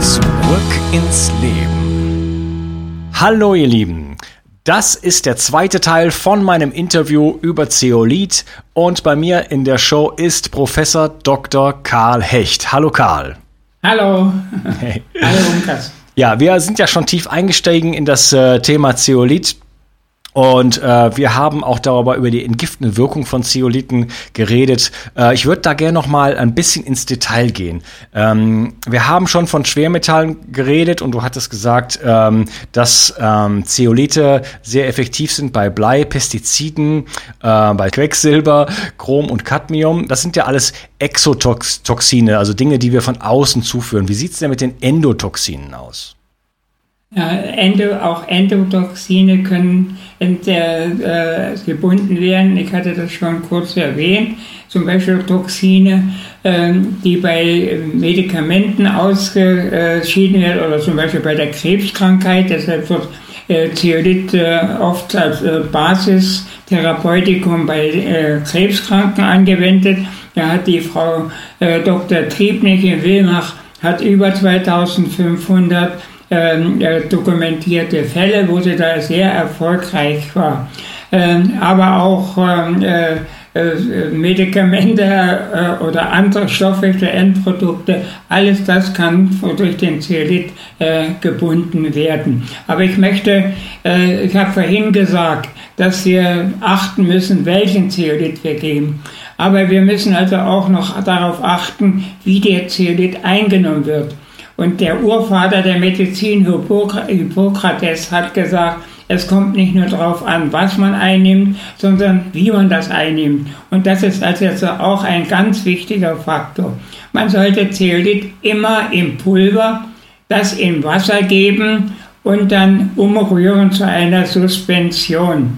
Zurück ins Leben. Hallo ihr Lieben. Das ist der zweite Teil von meinem Interview über Zeolit und bei mir in der Show ist Professor Dr. Karl Hecht. Hallo Karl. Hallo. Hey. Hallo Lukas. Ja, wir sind ja schon tief eingestiegen in das äh, Thema Zeolit. Und äh, wir haben auch darüber über die entgiftende Wirkung von Zeolithen geredet. Äh, ich würde da gerne noch mal ein bisschen ins Detail gehen. Ähm, wir haben schon von Schwermetallen geredet und du hattest gesagt, ähm, dass ähm, Zeolithe sehr effektiv sind bei Blei, Pestiziden, äh, bei Quecksilber, Chrom und Cadmium. Das sind ja alles Exotoxine, also Dinge, die wir von außen zuführen. Wie sieht's denn mit den Endotoxinen aus? Ja, Endo, auch Endotoxine können äh, gebunden werden. Ich hatte das schon kurz erwähnt. Zum Beispiel Toxine, äh, die bei Medikamenten ausgeschieden werden oder zum Beispiel bei der Krebskrankheit. Deshalb wird äh, Zeolit äh, oft als äh, Basistherapeutikum bei äh, Krebskranken angewendet. Da hat die Frau äh, Dr. Triebnig in Wilmach hat über 2500 ähm, äh, dokumentierte Fälle, wo sie da sehr erfolgreich war. Ähm, aber auch ähm, äh, äh, Medikamente oder andere Stoffe für Endprodukte, alles das kann durch den Zeolit gebunden werden. Aber ich möchte, ich habe vorhin gesagt, dass wir achten müssen, welchen Zeolit wir geben. Aber wir müssen also auch noch darauf achten, wie der Zeolit eingenommen wird. Und der Urvater der Medizin, Hippokrates, hat gesagt, es kommt nicht nur darauf an, was man einnimmt, sondern wie man das einnimmt. Und das ist also auch ein ganz wichtiger Faktor. Man sollte Zeolit immer im Pulver, das in Wasser geben und dann umrühren zu einer Suspension.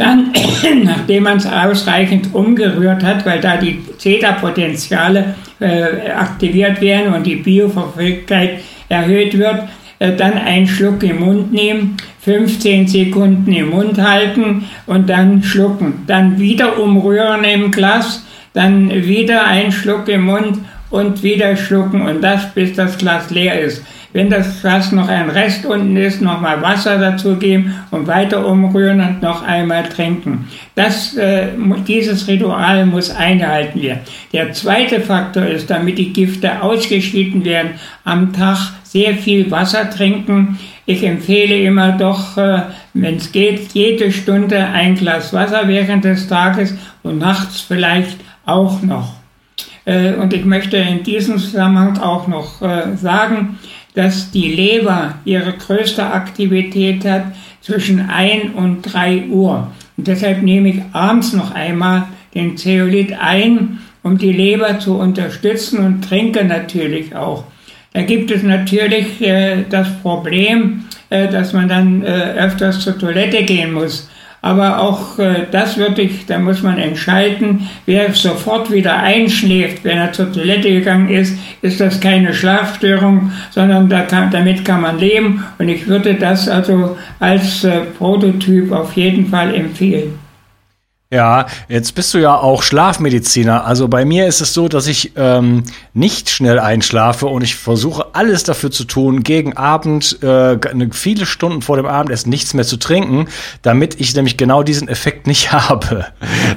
Dann, nachdem man es ausreichend umgerührt hat, weil da die Zeta-Potenziale äh, aktiviert werden und die Bioverfügbarkeit erhöht wird, äh, dann einen Schluck im Mund nehmen, 15 Sekunden im Mund halten und dann schlucken. Dann wieder umrühren im Glas, dann wieder einen Schluck im Mund und wieder schlucken und das bis das Glas leer ist. Wenn das Glas noch ein Rest unten ist, nochmal Wasser dazugeben und weiter umrühren und noch einmal trinken. Das, äh, dieses Ritual muss eingehalten werden. Der zweite Faktor ist, damit die Gifte ausgeschieden werden, am Tag sehr viel Wasser trinken. Ich empfehle immer doch, äh, wenn es geht, jede Stunde ein Glas Wasser während des Tages und nachts vielleicht auch noch. Äh, und ich möchte in diesem Zusammenhang auch noch äh, sagen, dass die Leber ihre größte Aktivität hat zwischen 1 und 3 Uhr. Und deshalb nehme ich abends noch einmal den Zeolit ein, um die Leber zu unterstützen und trinke natürlich auch. Da gibt es natürlich äh, das Problem, äh, dass man dann äh, öfters zur Toilette gehen muss. Aber auch äh, das wirklich, da muss man entscheiden, wer sofort wieder einschläft, wenn er zur Toilette gegangen ist, ist das keine Schlafstörung, sondern da kann, damit kann man leben. Und ich würde das also als äh, Prototyp auf jeden Fall empfehlen. Ja, jetzt bist du ja auch Schlafmediziner. Also bei mir ist es so, dass ich ähm, nicht schnell einschlafe und ich versuche alles dafür zu tun, gegen Abend äh, viele Stunden vor dem Abendessen nichts mehr zu trinken, damit ich nämlich genau diesen Effekt nicht habe.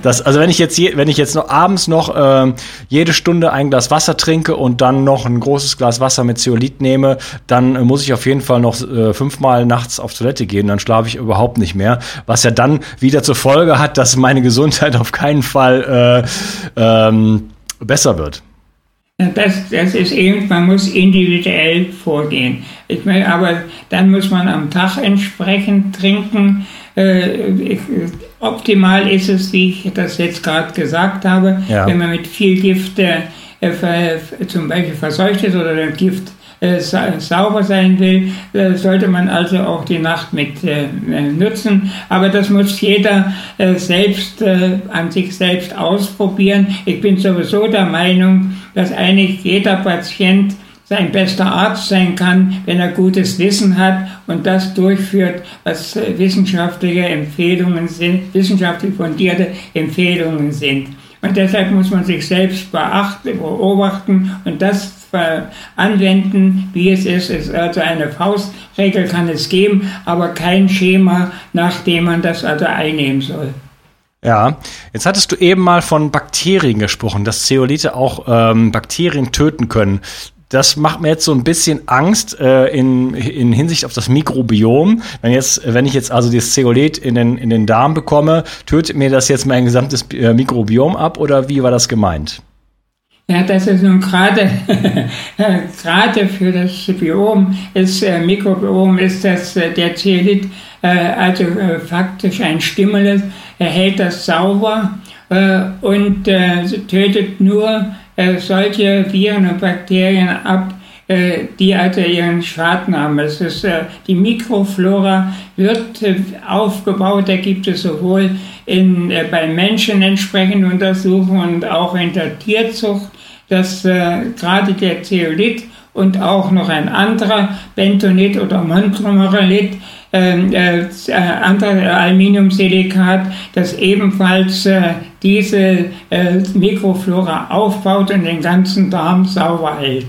Das, also wenn ich jetzt je, wenn ich jetzt noch abends noch äh, jede Stunde ein Glas Wasser trinke und dann noch ein großes Glas Wasser mit Zeolit nehme, dann äh, muss ich auf jeden Fall noch äh, fünfmal nachts auf Toilette gehen. Dann schlafe ich überhaupt nicht mehr, was ja dann wieder zur Folge hat, dass meine Gesundheit auf keinen Fall äh, ähm, besser wird. Das, das ist eben, man muss individuell vorgehen. Ich meine, aber dann muss man am Tag entsprechend trinken. Äh, ich, optimal ist es, wie ich das jetzt gerade gesagt habe, ja. wenn man mit viel Gift äh, zum Beispiel verseucht ist oder der Gift äh, sauber sein will, äh, sollte man also auch die Nacht mit äh, nutzen. Aber das muss jeder selbst an sich selbst ausprobieren. Ich bin sowieso der Meinung, dass eigentlich jeder Patient sein bester Arzt sein kann, wenn er gutes Wissen hat und das durchführt, was wissenschaftliche Empfehlungen sind, wissenschaftlich fundierte Empfehlungen sind. Und deshalb muss man sich selbst beachten, beobachten und das anwenden, wie es ist. Es also eine Faustregel kann es geben, aber kein Schema, nach dem man das also einnehmen soll. Ja, jetzt hattest du eben mal von Bakterien gesprochen, dass Zeolite auch ähm, Bakterien töten können. Das macht mir jetzt so ein bisschen Angst äh, in, in Hinsicht auf das Mikrobiom. Wenn jetzt, wenn ich jetzt also das Zeolit in den, in den Darm bekomme, tötet mir das jetzt mein gesamtes äh, Mikrobiom ab oder wie war das gemeint? Ja, das ist nun gerade, gerade für das Biom, ist, äh, Mikrobiom ist das, äh, der Zeolit, äh, also äh, faktisch ein Stimulus, er hält das sauber äh, und äh, tötet nur solche Viren und Bakterien ab, die also ihren Schaden haben. Es ist, die Mikroflora wird aufgebaut, da gibt es sowohl in, bei Menschen entsprechende Untersuchungen und auch in der Tierzucht, dass gerade der Zeolit und auch noch ein anderer Bentonit oder Montgomerylit ähm, äh, äh, andere Aluminiumsilikat, das ebenfalls äh, diese äh, Mikroflora aufbaut und den ganzen Darm sauber hält.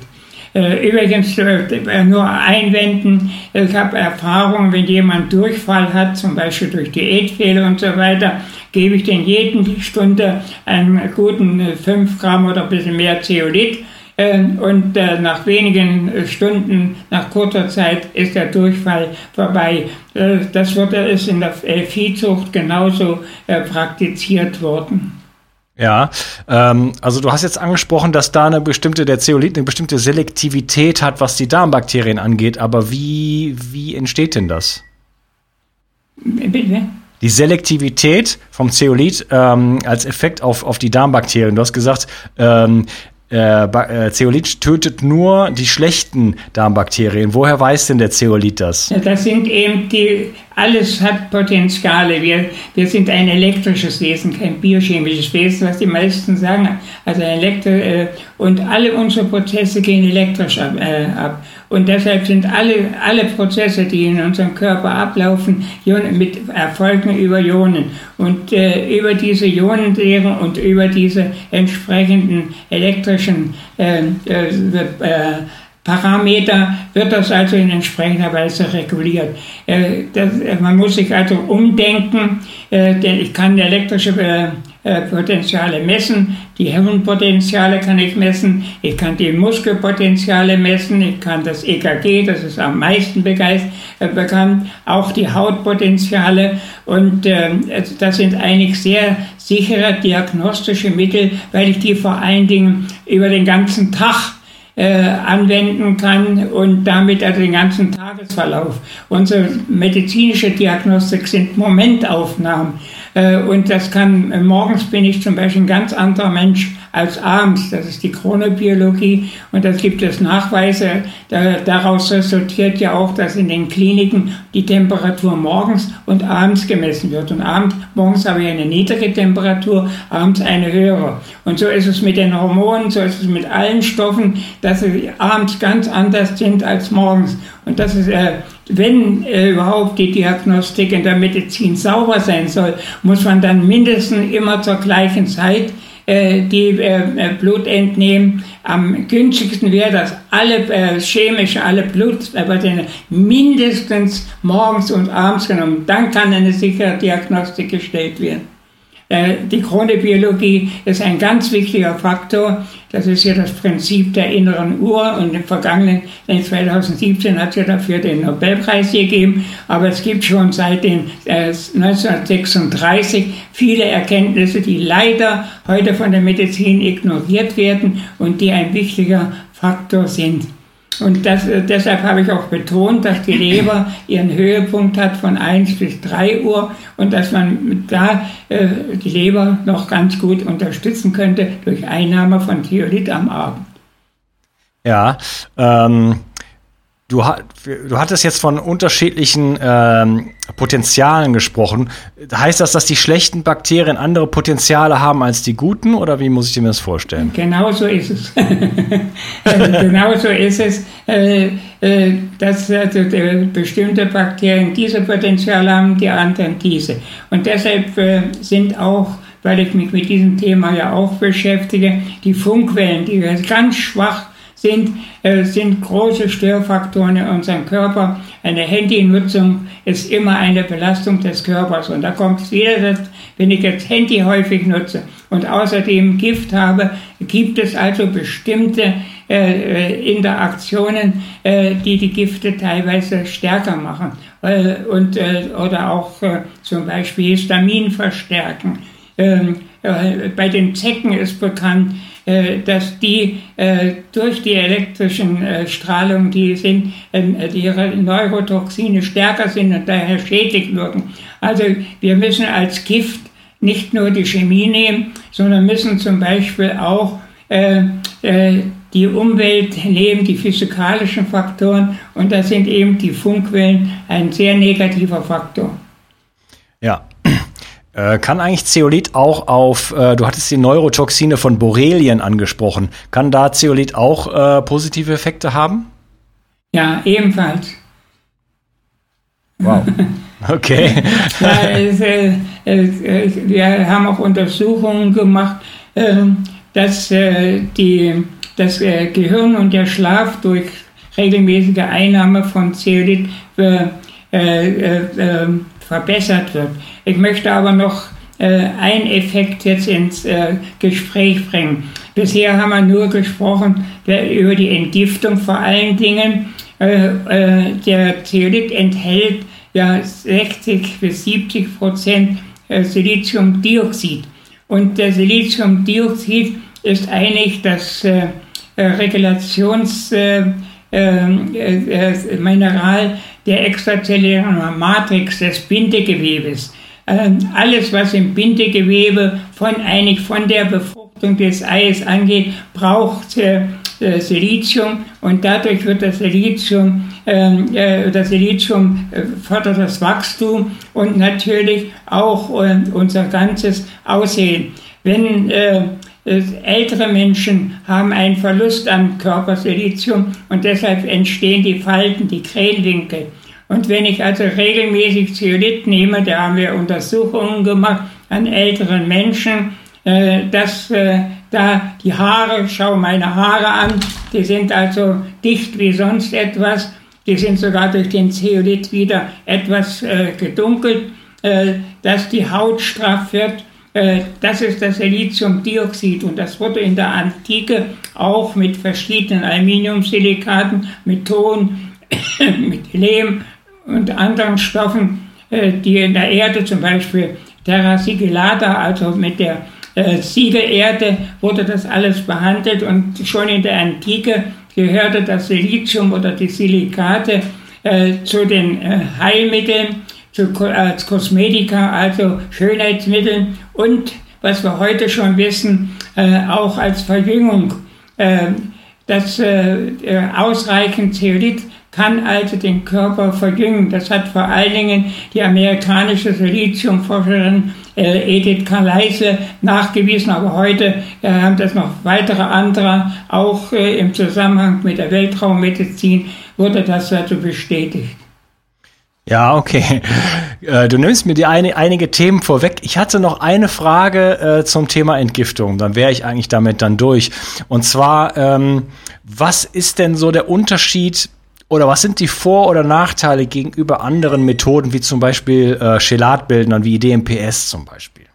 Äh, übrigens äh, nur einwenden, ich habe Erfahrung, wenn jemand Durchfall hat, zum Beispiel durch Diätfehler und so weiter, gebe ich den jeden Stunde einen guten 5 Gramm oder ein bisschen mehr Zeolit und äh, nach wenigen äh, Stunden, nach kurzer Zeit ist der Durchfall vorbei. Äh, das wird, ist in der Viehzucht genauso praktiziert worden. Ja, ähm, also du hast jetzt angesprochen, dass da eine bestimmte, der Zeolit eine bestimmte Selektivität hat, was die Darmbakterien angeht, aber wie, wie entsteht denn das? Bitte? Die Selektivität vom Zeolit ähm, als Effekt auf, auf die Darmbakterien. Du hast gesagt, ähm, äh, äh, Zeolit tötet nur die schlechten Darmbakterien. Woher weiß denn der Zeolit das? Das sind eben die alles hat Potenziale. Wir, wir sind ein elektrisches Wesen, kein biochemisches Wesen, was die meisten sagen. Also Elektro, äh, und alle unsere Prozesse gehen elektrisch ab, äh, ab. Und deshalb sind alle, alle Prozesse, die in unserem Körper ablaufen, mit erfolgen über Ionen. Und äh, über diese Ionenlehre und über diese entsprechenden elektrischen äh, äh, äh Parameter wird das also in entsprechender Weise reguliert. Äh, das, man muss sich also umdenken, äh, denn ich kann elektrische äh, Potenziale messen, die Hirnpotenziale kann ich messen, ich kann die Muskelpotenziale messen, ich kann das EKG, das ist am meisten bekannt, auch die Hautpotenziale und das sind eigentlich sehr sichere diagnostische Mittel, weil ich die vor allen Dingen über den ganzen Tag äh, anwenden kann und damit also den ganzen Tagesverlauf. Unsere medizinische Diagnostik sind Momentaufnahmen. Äh, und das kann, äh, morgens bin ich zum Beispiel ein ganz anderer Mensch als abends. Das ist die Chronobiologie und das gibt es Nachweise. Da, daraus resultiert ja auch, dass in den Kliniken die Temperatur morgens und abends gemessen wird. Und abends, morgens habe ich eine niedrige Temperatur, abends eine höhere. Und so ist es mit den Hormonen, so ist es mit allen Stoffen, dass sie abends ganz anders sind als morgens. Und das ist, äh, wenn äh, überhaupt die Diagnostik in der Medizin sauber sein soll, muss man dann mindestens immer zur gleichen Zeit die äh, Blut entnehmen. Am günstigsten wäre, dass alle äh, chemische, alle Blutpatienten mindestens morgens und abends genommen. Dann kann eine sichere Diagnostik gestellt werden. Äh, die Chronobiologie ist ein ganz wichtiger Faktor. Das ist ja das Prinzip der inneren Uhr und im vergangenen 2017 hat es ja dafür den Nobelpreis gegeben. Aber es gibt schon seit den, äh, 1936 viele Erkenntnisse, die leider heute von der Medizin ignoriert werden und die ein wichtiger Faktor sind. Und das, äh, deshalb habe ich auch betont, dass die Leber ihren Höhepunkt hat von 1 bis 3 Uhr und dass man da äh, die Leber noch ganz gut unterstützen könnte durch Einnahme von Theolit am Abend. Ja, ähm, Du, du hattest jetzt von unterschiedlichen ähm, Potenzialen gesprochen. Heißt das, dass die schlechten Bakterien andere Potenziale haben als die guten oder wie muss ich mir das vorstellen? Genau so ist es. genau so ist es, äh, äh, dass also, äh, bestimmte Bakterien diese Potenziale haben, die anderen diese. Und deshalb äh, sind auch weil ich mich mit diesem Thema ja auch beschäftige, die Funkwellen, die ganz schwach sind, äh, sind große Störfaktoren in unserem Körper. Eine Handynutzung ist immer eine Belastung des Körpers. Und da kommt es wieder, wenn ich jetzt Handy häufig nutze und außerdem Gift habe, gibt es also bestimmte äh, äh Interaktionen, äh, die die Gifte teilweise stärker machen. Äh, und, äh, oder auch zum Beispiel Histamin verstärken. Ähm, bei den Zecken ist bekannt, äh, dass die äh, durch die elektrischen äh, Strahlungen, die sind, ähm, ihre Neurotoxine stärker sind und daher schädlich wirken. Also wir müssen als Gift nicht nur die Chemie nehmen, sondern müssen zum Beispiel auch die Umwelt nehmen, die physikalischen Faktoren und da sind eben die Funkwellen ein sehr negativer Faktor. Äh, kann eigentlich Zeolit auch auf, äh, du hattest die Neurotoxine von Borrelien angesprochen, kann da Zeolit auch äh, positive Effekte haben? Ja, ebenfalls. Wow. Okay. ja, es, äh, es, wir haben auch Untersuchungen gemacht, ähm, dass äh, die, das Gehirn und der Schlaf durch regelmäßige Einnahme von Zeolit verbessert wird. Ich möchte aber noch äh, einen Effekt jetzt ins äh, Gespräch bringen. Bisher haben wir nur gesprochen über die Entgiftung vor allen Dingen. Äh, äh der Zeolit enthält ja 60 bis 70 Prozent äh, Siliziumdioxid. Und der Siliziumdioxid ist eigentlich das äh, Regulationsmineral der extrazellulären Matrix des Bindegewebes. Ähm, alles, was im Bindegewebe von, eigentlich von der Befruchtung des Eies angeht, braucht äh, äh, Silizium und dadurch wird das Silizium, ähm, äh, das Silizium fördert das Wachstum und natürlich auch unser ganzes Aussehen. Wenn ältere Menschen haben einen Verlust an Körpersilizium und deshalb entstehen die Falten, die Krähenwinkel. Und wenn ich also regelmäßig Zeolit nehme, da haben wir Untersuchungen gemacht an älteren Menschen, äh, dass äh, da die Haare, schau meine Haare an, die sind also dicht wie sonst etwas, die sind sogar durch den Zeolit wieder etwas äh, gedunkelt, äh, dass die Haut straff wird. Äh, das ist das Siliziumdioxid und das wurde in der Antike auch mit verschiedenen Aluminiumsilikaten, mit Ton, mit Lehm und anderen Stoffen, äh, die in der Erde zum Beispiel Terra sigillata, also mit der äh, Siegelerde, wurde das alles behandelt und schon in der Antike gehörte das Silizium oder die Silikate äh, zu den Heilmitteln, zu, als Kosmetika, also Schönheitsmitteln und, was wir heute schon wissen, äh, auch als Verjüngung. Äh, das äh, ausreichend Zeolit kann also den Körper verjüngen. Das hat vor allen Dingen die amerikanische Siliziumforscherin äh, Edith Kaleise nachgewiesen, aber heute äh, haben das noch weitere andere, auch äh, im Zusammenhang mit der Weltraummedizin wurde das also bestätigt. Ja, okay. Du nimmst mir die eine, einige Themen vorweg. Ich hatte noch eine Frage äh, zum Thema Entgiftung. Dann wäre ich eigentlich damit dann durch. Und zwar, ähm, was ist denn so der Unterschied oder was sind die Vor- oder Nachteile gegenüber anderen Methoden, wie zum Beispiel äh, Chelatbildnern, wie DMPS zum Beispiel?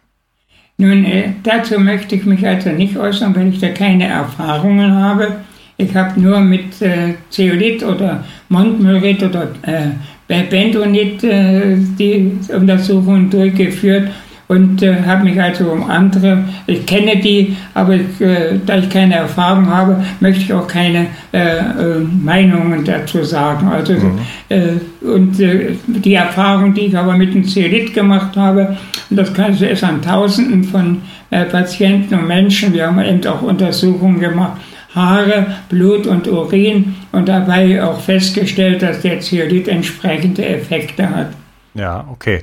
Nun, äh, dazu möchte ich mich also nicht äußern, weil ich da keine Erfahrungen habe. Ich habe nur mit äh, Zeolit oder Montmyrit oder äh, Bentonit äh, die Untersuchungen durchgeführt und äh, habe mich also um andere, ich kenne die, aber ich, äh, da ich keine Erfahrung habe, möchte ich auch keine äh, äh Meinungen dazu sagen. Also mhm. Äh, und äh, die Erfahrung, die ich aber mit dem Zeolit gemacht habe, und das kannst du erst an Tausenden von Patienten und Menschen, wir haben eben auch Untersuchungen gemacht, Haare, Blut und Urin und dabei auch festgestellt, dass der Zeolit entsprechende Effekte hat. Ja, okay.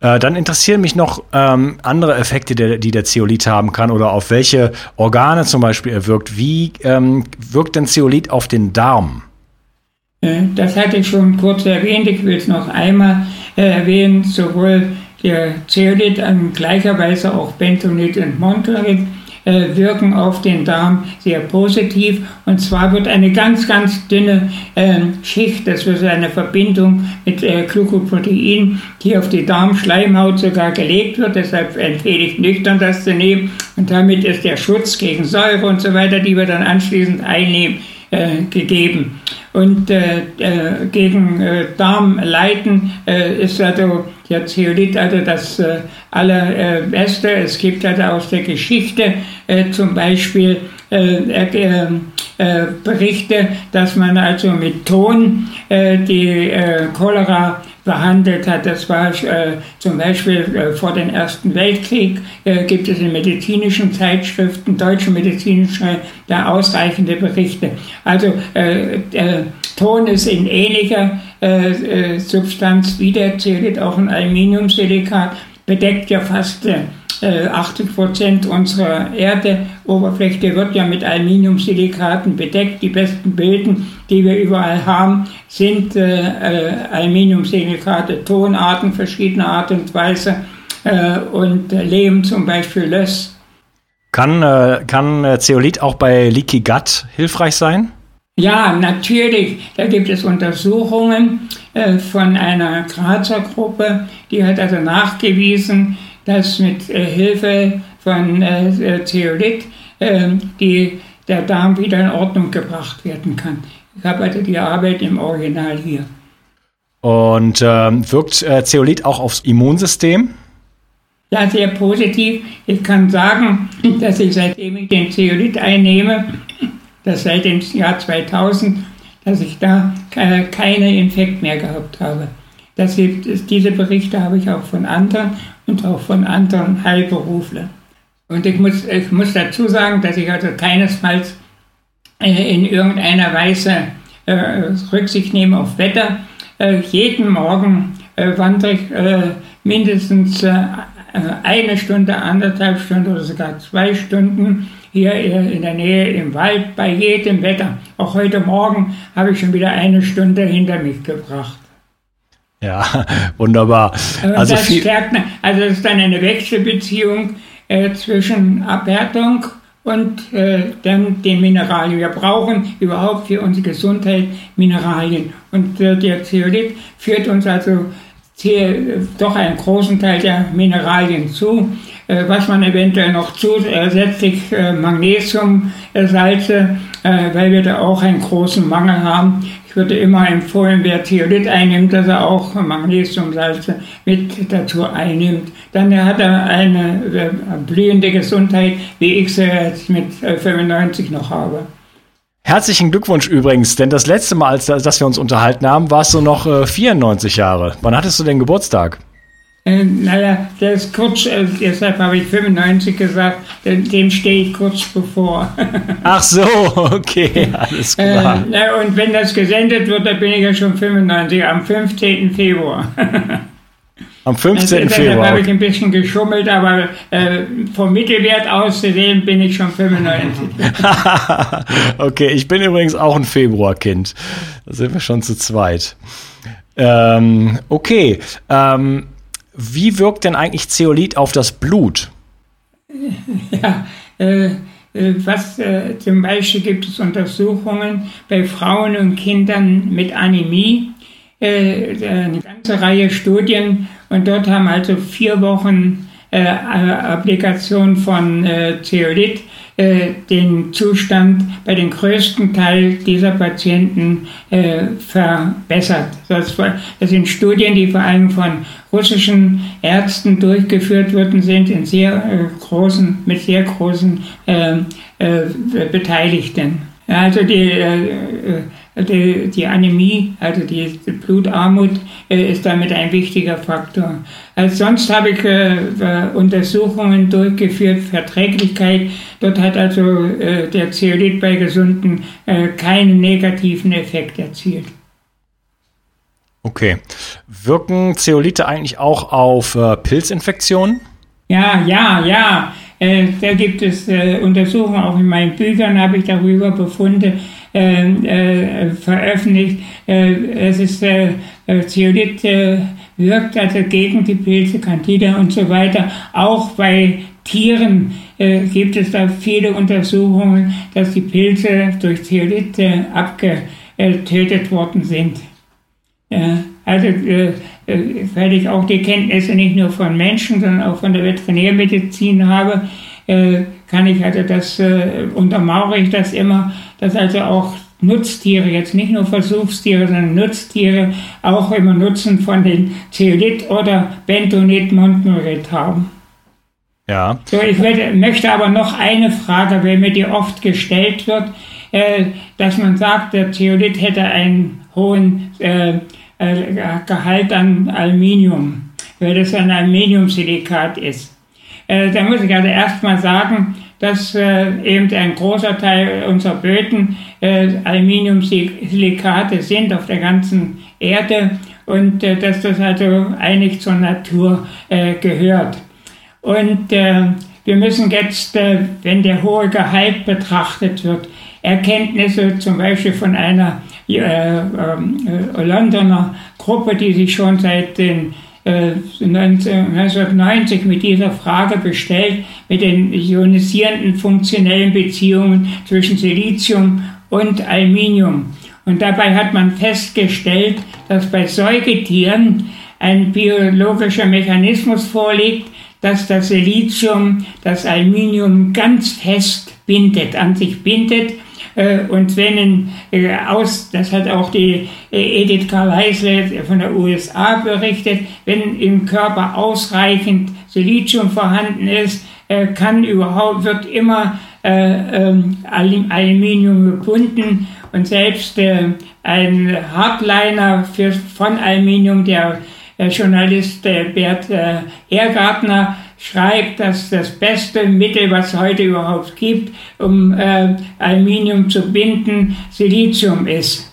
Äh, dann interessieren mich noch ähm, andere Effekte, die, die der Zeolit haben kann oder auf welche Organe zum Beispiel er wirkt. Wie ähm, wirkt denn Zeolit auf den Darm? Äh, das hatte ich schon kurz erwähnt. Ich will es noch einmal äh, erwähnen. Sowohl der Zeolit in gleicher Weise auch Bentonit und Montorit äh, wirken auf den Darm sehr positiv. Und zwar wird eine ganz, ganz dünne äh, Schicht, das wird eine Verbindung mit äh, Glykoprotein, die auf die Darmschleimhaut sogar gelegt wird. Deshalb empfehle ich nüchtern das zu nehmen. Und damit ist der Schutz gegen Säure und so weiter, die wir dann anschließend einnehmen, äh, gegeben. Und äh, äh, gegen äh, Darmleiden ist also der Zeolit also das äh, allerbeste. Es gibt also aus der Geschichte äh, zum Beispiel Berichte, dass man also mit Ton die Cholera behandelt hat. Das war äh, zum Beispiel äh, vor dem Ersten Weltkrieg, äh, gibt es in medizinischen Zeitschriften, deutschen medizinischen, da ausreichende Berichte. Also äh, Ton ist in ähnlicher äh, äh, Substanz wie der Zeolit, auch ein Aluminiumsilikat, bedeckt ja fast 80 äh, Prozent unserer Erdeoberfläche wird ja mit Aluminiumsilikaten bedeckt. Die besten Bilden, die wir überall haben, sind äh, äh, Aluminiumsilikate, Tonarten verschiedener Art und Weise äh, und Lehm zum Beispiel Löss. Kann, äh, kann Zeolit auch bei Leaky Gut hilfreich sein? Ja, natürlich. Da gibt es Untersuchungen äh, von einer Grazer Gruppe, die hat also nachgewiesen, dass mit äh, Hilfe von äh, Zeolit äh, die, der Darm wieder in Ordnung gebracht werden kann. Ich habe also die Arbeit im Original hier. Und ähm, wirkt äh, Zeolit auch aufs Immunsystem? Ja, sehr positiv. Ich kann sagen, dass ich seitdem ich den Zeolit einnehme, das seit dem Jahr 2000, dass ich da keine Infekt mehr gehabt habe. Das, diese Berichte habe ich auch von anderen und auch von anderen Heilberuflern. Und ich muss, ich muss dazu sagen, dass ich also keinesfalls äh, in irgendeiner Weise äh, Rücksicht nehme auf Wetter. Äh, jeden Morgen wandere ich mindestens eine Stunde, anderthalb Stunden oder sogar zwei Stunden hier in der Nähe im Wald bei jedem Wetter. Auch heute Morgen habe ich schon wieder eine Stunde hinter mich gebracht. Ja, wunderbar. Also, das stärkt, also es ist dann eine Wechselbeziehung äh, zwischen Abhärtung und äh, dann den Mineralien. Wir brauchen überhaupt für unsere Gesundheit Mineralien. Und äh, der Zeolit führt uns also hier doch einen großen Teil der Mineralien zu. Äh, was man eventuell noch zusätzlich äh, Magnesiumsalze, äh, weil wir da auch einen großen Mangel haben. Ich würde immer empfehlen, wer Theolit einnimmt, dass er auch Magnesiumsalze mit dazu einnimmt. Dann hat er eine blühende Gesundheit, wie ich sie jetzt mit 95 noch habe. Herzlichen Glückwunsch übrigens, denn das letzte Mal, als dass wir uns unterhalten haben, warst du noch äh, 94 Jahre. Wann hattest du denn Geburtstag? Äh, naja, das ist kurz, äh, deshalb habe ich 95 gesagt, dem stehe ich kurz bevor. Ach so, okay, alles klar. Äh, und wenn das gesendet wird, dann bin ich ja schon 95, am 15. Februar. Am 15. Also, Februar. habe ich ein bisschen geschummelt, aber äh, vom Mittelwert auszusehen bin ich schon 95. okay, ich bin übrigens auch ein Februarkind. Da sind wir schon zu zweit. Ähm, okay, ähm, wie wirkt denn eigentlich Zeolit auf das Blut? Ja, äh, äh, was äh, zum Beispiel gibt es Untersuchungen bei Frauen und Kindern mit Anämie, eine ganze Reihe Studien und dort haben also vier Wochen äh, Applikation von äh, Zeolit äh, den Zustand bei den größten Teil dieser Patienten äh, verbessert. Das, das, sind Studien, die vor allem von russischen Ärzten durchgeführt worden sind, in sehr äh, großen, mit sehr großen äh, äh, Beteiligten. Also die, äh, die, die, Anämie, also die Blutarmut, äh, ist damit ein wichtiger Faktor. Als sonst habe ich äh, Untersuchungen durchgeführt, Verträglichkeit. Dort hat also äh, der Zeolit bei Gesunden äh, keinen negativen Effekt erzielt. Okay. Wirken Zeolite eigentlich auch auf äh, Pilzinfektionen? Ja, ja, ja. Äh, da gibt es äh, Untersuchungen, auch in meinen Büchern habe ich darüber Befunde äh, äh veröffentlicht. Äh, es ist äh, Zeolit wirkt also gegen die Pilze, Candida und so weiter. Auch bei Tieren gibt es da viele Untersuchungen, dass die Pilze durch Zeolit abgetötet worden sind. Also äh, weil ich auch die Kenntnisse nicht nur von Menschen, sondern auch von der Veterinärmedizin habe, äh, kann ich also das, äh, untermauere ich das immer, dass also auch Nutztiere, jetzt nicht nur Versuchstiere, sondern Nutztiere auch immer Nutzen von den Zeolit oder Bentonit Montmorit haben. Ja. So, ich werde, möchte aber noch eine Frage, weil mir die oft gestellt wird, äh, dass man sagt, der Zeolit hätte einen hohen äh, äh, Gehalt an Aluminium, weil das ein Aluminiumsilikat ist. Äh, da muss ich also erstmal sagen, dass äh, eben ein großer Teil unserer Böden äh, Aluminiumsilikate sind auf der ganzen Erde und äh, dass das also eigentlich zur Natur äh, gehört. Und äh, wir müssen jetzt, äh, wenn der hohe Gehalt betrachtet wird, Erkenntnisse zum Beispiel von einer äh, äh, Londoner Gruppe, die sich schon seit den 1990 mit dieser Frage bestellt, mit den ionisierenden funktionellen Beziehungen zwischen Silizium und Aluminium. Und dabei hat man festgestellt, dass bei Säugetieren ein biologischer Mechanismus vorliegt, dass das Silizium das Aluminium ganz fest bindet, an sich bindet äh, und wenn äh, aus, das hat auch die äh, Edith Karl-Heisler von der USA berichtet, wenn im Körper ausreichend Silizium vorhanden ist, kann überhaupt, wird immer ähm, Aluminium gebunden und selbst ein Hardliner für, von Aluminium, der Journalist Bert Ehrgartner schreibt, dass das beste Mittel, was es heute überhaupt gibt, um äh, Aluminium zu binden, Silizium ist.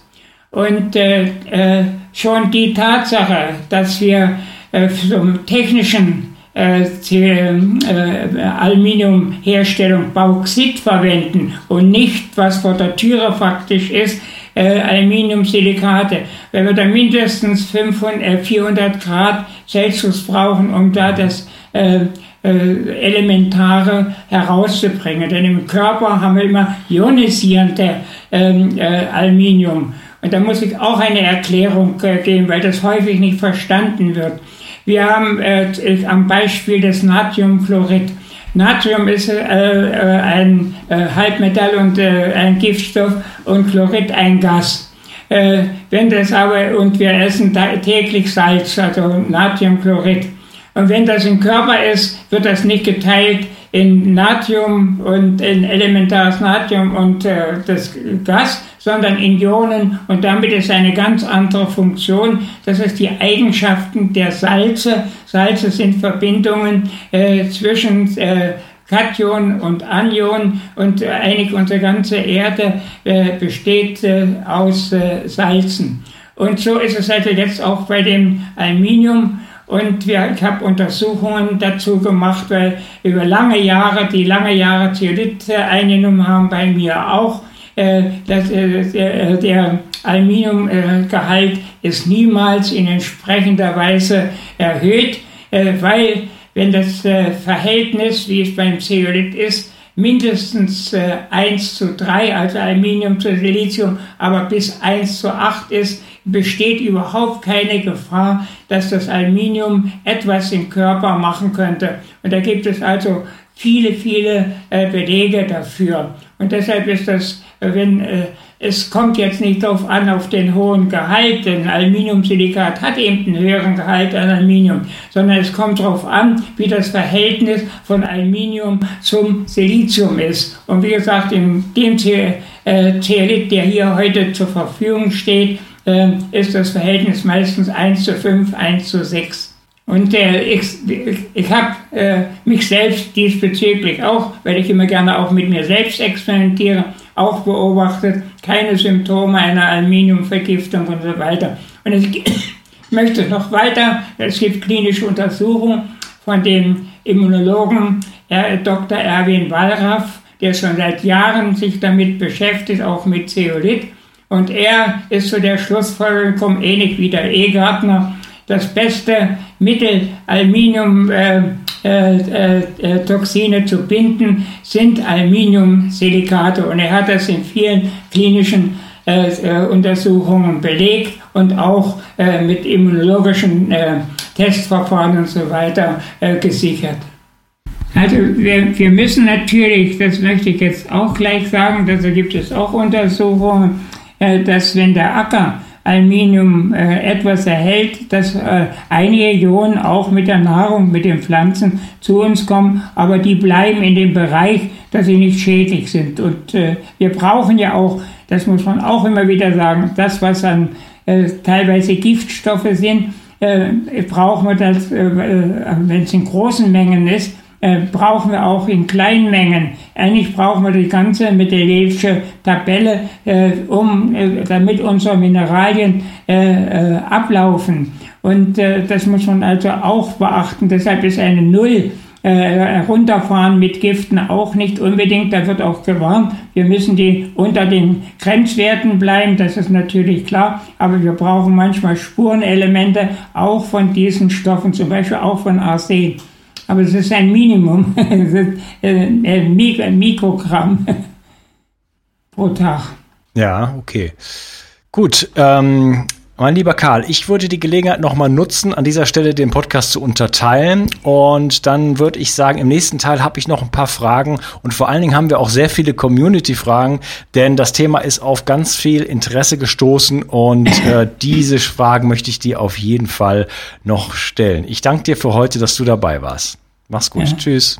Und äh, äh, schon die Tatsache, dass wir äh, zum technischen äh, äh, Aluminiumherstellung Bauxit verwenden und nicht, was vor der Türe faktisch ist, äh, Aluminiumsilikate. Wenn wir da mindestens 500, äh, 400 Grad Celsius brauchen, um da das äh, äh, Elementare herauszubringen. Denn im Körper haben wir immer ionisierende ähm, äh, Aluminium. Und da muss ich auch eine Erklärung äh, geben, weil das häufig nicht verstanden wird. Wir haben äh, am Beispiel des Natriumchlorid. Natrium ist ein Halbmetall und ein Giftstoff und Chlorid ein Gas. wenn das aber, und wir essen täglich Salz, also Natriumchlorid, Und wenn das im Körper ist, wird das nicht geteilt in Natrium und in elementares Natrium und äh, das Gas, sondern in Ionen und damit ist eine ganz andere Funktion. Das ist die Eigenschaften der Salze. Salze sind Verbindungen äh, zwischen äh, Kation und Anion und eigentlich unsere ganze Erde äh, besteht äh, aus äh, Salzen. Und so ist es also jetzt auch bei dem Aluminium. Und wir, ich habe Untersuchungen dazu gemacht, weil über lange Jahre, die lange Jahre Zeolit eingenommen haben, bei mir auch, äh, dass, äh, der Aluminiumgehalt ist niemals in entsprechender Weise erhöht, äh, weil wenn das äh, Verhältnis, wie es beim Zeolit ist, mindestens äh, 1 zu 3, also Aluminium zu Silizium, aber bis 1 zu 8 ist, besteht überhaupt keine Gefahr, dass das Aluminium etwas im Körper machen könnte. Und da gibt es also viele, viele äh, Belege dafür. Und deshalb ist das, äh, wenn äh, es kommt jetzt nicht darauf an, auf den hohen Gehalt, denn Aluminiumsilikat hat eben einen höheren Gehalt an Aluminium, sondern es kommt darauf an, wie das Verhältnis von Aluminium zum Silizium ist. Und wie gesagt, in dem Zeolit, der hier heute zur Verfügung steht, ähm, ist das Verhältnis meistens 1 zu 5, 1 zu 6. Und äh, ich, ich habe äh, mich selbst diesbezüglich auch, weil ich immer gerne auch mit mir selbst experimentiere, auch beobachtet, keine Symptome einer Aluminiumvergiftung und so weiter. Und ich möchte noch weiter, es gibt klinische Untersuchungen von dem Immunologen Dr. Erwin Wallraff, der schon seit Jahren sich damit beschäftigt, auch mit Zeolit. Und er ist zu der Schlussfolgerung gekommen, ähnlich wie der E-Gartner, das beste Mittel, Aluminiumtoxine äh, äh, äh, zu binden, sind Aluminiumsilikate. Und er hat das in vielen klinischen äh, äh, Untersuchungen belegt und auch äh, mit immunologischen Testverfahren und so weiter gesichert. Also wir, wir müssen natürlich, das möchte ich jetzt auch gleich sagen, dazu gibt es auch Untersuchungen, äh, dass wenn der Acker Aluminium äh, etwas erhält, dass äh, einige Ionen auch mit der Nahrung, mit den Pflanzen zu uns kommen, aber die bleiben in dem Bereich, dass sie nicht schädlich sind. Und äh, wir brauchen ja auch, das muss man auch immer wieder sagen, das, was an äh, teilweise Giftstoffe sind, äh, brauchen wir das, äh, wenn es in großen Mengen ist, äh, brauchen wir auch in kleinen Mengen. Eigentlich brauchen wir die ganze Mendeleevsche Tabelle, äh, um, äh, damit unsere Mineralien äh, äh, ablaufen. Und das muss man also auch beachten. Deshalb ist eine Null runterfahren mit Giften auch nicht unbedingt. Da wird auch gewarnt, wir müssen die unter den Grenzwerten bleiben, das ist natürlich klar, aber wir brauchen manchmal Spurenelemente auch von diesen Stoffen, zum Beispiel auch von Arsen aber es ist ein Minimum, es ist äh, ein Mikrogramm pro Tag. Ja, okay. Gut, ähm, mein lieber Karl, ich würde die Gelegenheit nochmal nutzen, an dieser Stelle den Podcast zu unterteilen. Und dann würde ich sagen, im nächsten Teil habe ich noch ein paar Fragen. Und vor allen Dingen haben wir auch sehr viele Community-Fragen, denn das Thema ist auf ganz viel Interesse gestoßen. Und äh, diese Fragen möchte ich dir auf jeden Fall noch stellen. Ich danke dir für heute, dass du dabei warst. Mach's gut. Ja. Tschüss.